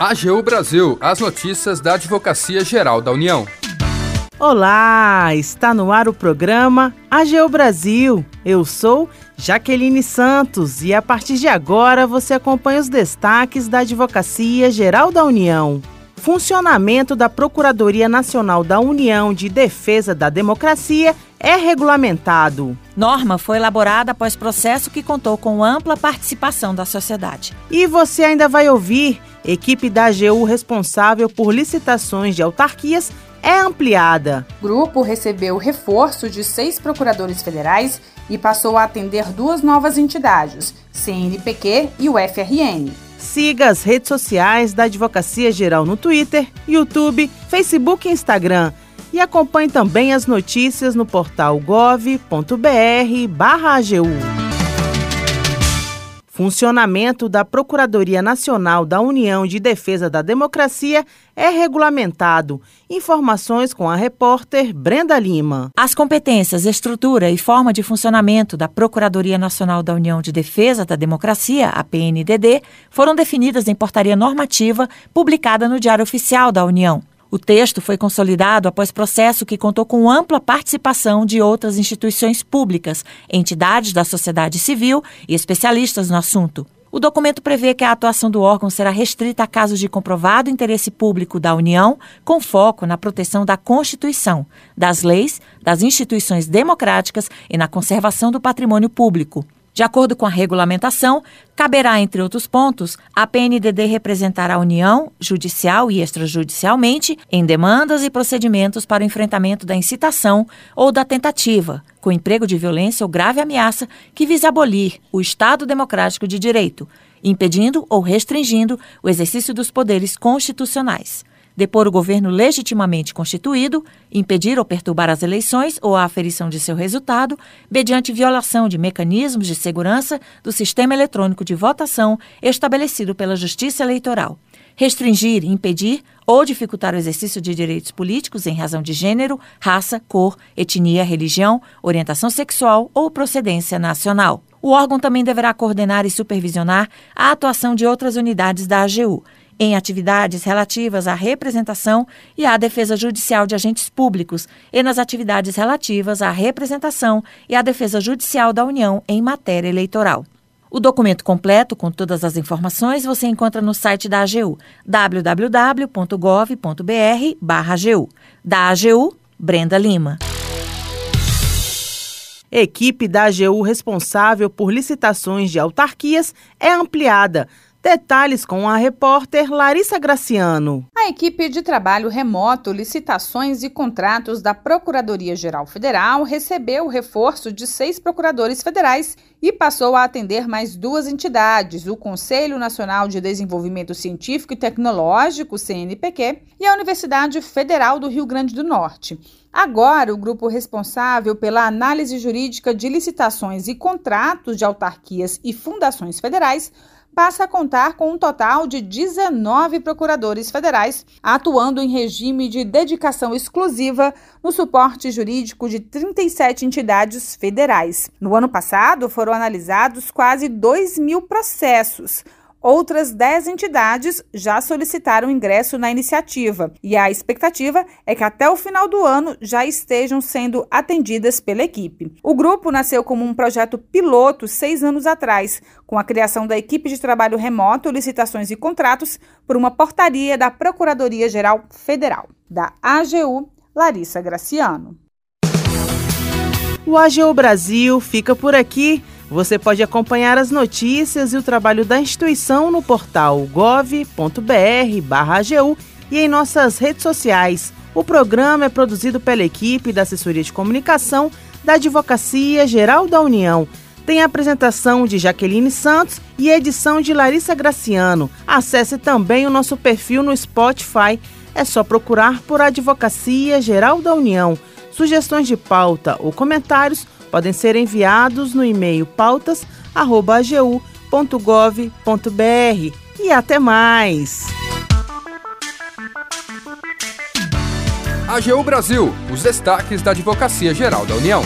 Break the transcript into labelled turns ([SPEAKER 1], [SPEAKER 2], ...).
[SPEAKER 1] AGU Brasil, as notícias da Advocacia Geral da União.
[SPEAKER 2] Olá, está no ar o programa AGU Brasil. Eu sou Jaqueline Santos e a partir de agora você acompanha os destaques da Advocacia Geral da União. Funcionamento da Procuradoria Nacional da União de Defesa da Democracia é regulamentado.
[SPEAKER 3] Norma foi elaborada após processo que contou com ampla participação da sociedade.
[SPEAKER 2] E você ainda vai ouvir: equipe da AGU responsável por licitações de autarquias é ampliada.
[SPEAKER 4] Grupo recebeu reforço de seis procuradores federais e passou a atender duas novas entidades, CNPq e o FRN.
[SPEAKER 2] Siga as redes sociais da Advocacia Geral no Twitter, YouTube, Facebook e Instagram e acompanhe também as notícias no portal gov.br/agu. Funcionamento da Procuradoria Nacional da União de Defesa da Democracia é regulamentado. Informações com a repórter Brenda Lima.
[SPEAKER 3] As competências, estrutura e forma de funcionamento da Procuradoria Nacional da União de Defesa da Democracia, a PNDD, foram definidas em portaria normativa publicada no Diário Oficial da União. O texto foi consolidado após processo que contou com ampla participação de outras instituições públicas, entidades da sociedade civil e especialistas no assunto. O documento prevê que a atuação do órgão será restrita a casos de comprovado interesse público da União, com foco na proteção da Constituição, das leis, das instituições democráticas e na conservação do patrimônio público. De acordo com a regulamentação, caberá, entre outros pontos, a PNDD representar a União, judicial e extrajudicialmente, em demandas e procedimentos para o enfrentamento da incitação ou da tentativa, com emprego de violência ou grave ameaça que visa abolir o Estado Democrático de Direito, impedindo ou restringindo o exercício dos poderes constitucionais depor o governo legitimamente constituído, impedir ou perturbar as eleições ou a aferição de seu resultado, mediante violação de mecanismos de segurança do sistema eletrônico de votação estabelecido pela Justiça Eleitoral. Restringir, impedir ou dificultar o exercício de direitos políticos em razão de gênero, raça, cor, etnia, religião, orientação sexual ou procedência nacional. O órgão também deverá coordenar e supervisionar a atuação de outras unidades da AGU, em atividades relativas à representação e à defesa judicial de agentes públicos e nas atividades relativas à representação e à defesa judicial da União em matéria eleitoral. O documento completo com todas as informações você encontra no site da AGU, www.gov.br/agu. Da AGU, Brenda Lima.
[SPEAKER 2] Equipe da AGU responsável por licitações de autarquias é ampliada Detalhes com a repórter Larissa Graciano.
[SPEAKER 4] A equipe de trabalho remoto, licitações e contratos da Procuradoria-Geral Federal recebeu o reforço de seis procuradores federais e passou a atender mais duas entidades, o Conselho Nacional de Desenvolvimento Científico e Tecnológico, CNPq, e a Universidade Federal do Rio Grande do Norte. Agora, o grupo responsável pela análise jurídica de licitações e contratos de autarquias e fundações federais passa a contar com um total de 19 procuradores federais, atuando em regime de dedicação exclusiva no suporte jurídico de 37 entidades federais. No ano passado, foram analisados quase 2 mil processos, Outras 10 entidades já solicitaram ingresso na iniciativa e a expectativa é que até o final do ano já estejam sendo atendidas pela equipe. O grupo nasceu como um projeto piloto seis anos atrás, com a criação da equipe de trabalho remoto, licitações e contratos por uma portaria da Procuradoria-Geral Federal. Da AGU, Larissa Graciano.
[SPEAKER 2] O AGU Brasil fica por aqui. Você pode acompanhar as notícias e o trabalho da instituição no portal gov.br/agu e em nossas redes sociais. O programa é produzido pela equipe da Assessoria de Comunicação da Advocacia Geral da União. Tem a apresentação de Jaqueline Santos e edição de Larissa Graciano. Acesse também o nosso perfil no Spotify. É só procurar por Advocacia Geral da União. Sugestões de pauta ou comentários podem ser enviados no e-mail pautas.agu.gov.br. E até mais!
[SPEAKER 1] AGU Brasil, os destaques da Advocacia Geral da União.